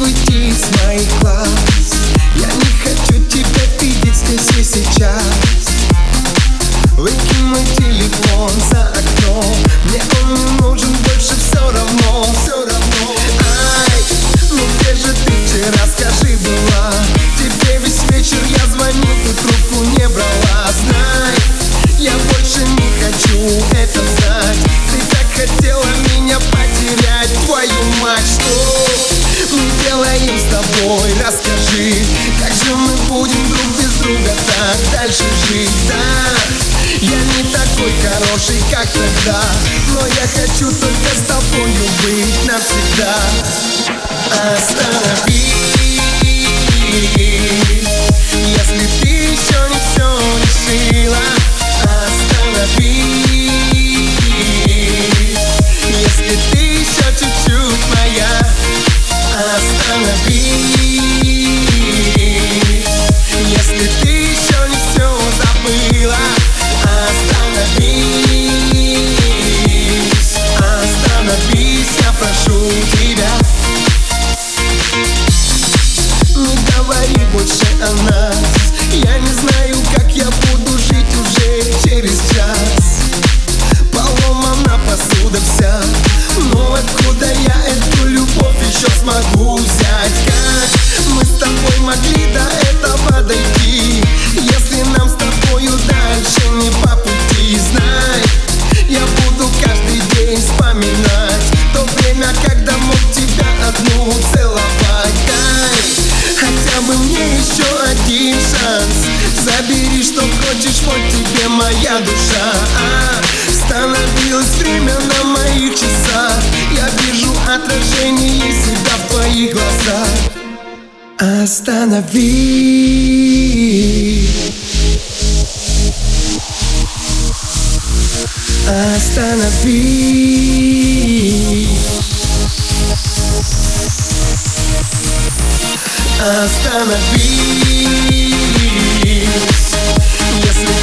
уйти из моих глаз. Я не хочу тебя видеть здесь и сейчас. Выкинь мой телефон за делаем с тобой, расскажи Как же мы будем друг без друга так дальше жить, да? Я не такой хороший, как тогда Но я хочу только с тобою быть навсегда. Остановись Забери, что хочешь, вот тебе моя душа. А, Становилось время на моих часах. Я вижу отражение себя в твоих глазах. Останови. Останови Остановись, если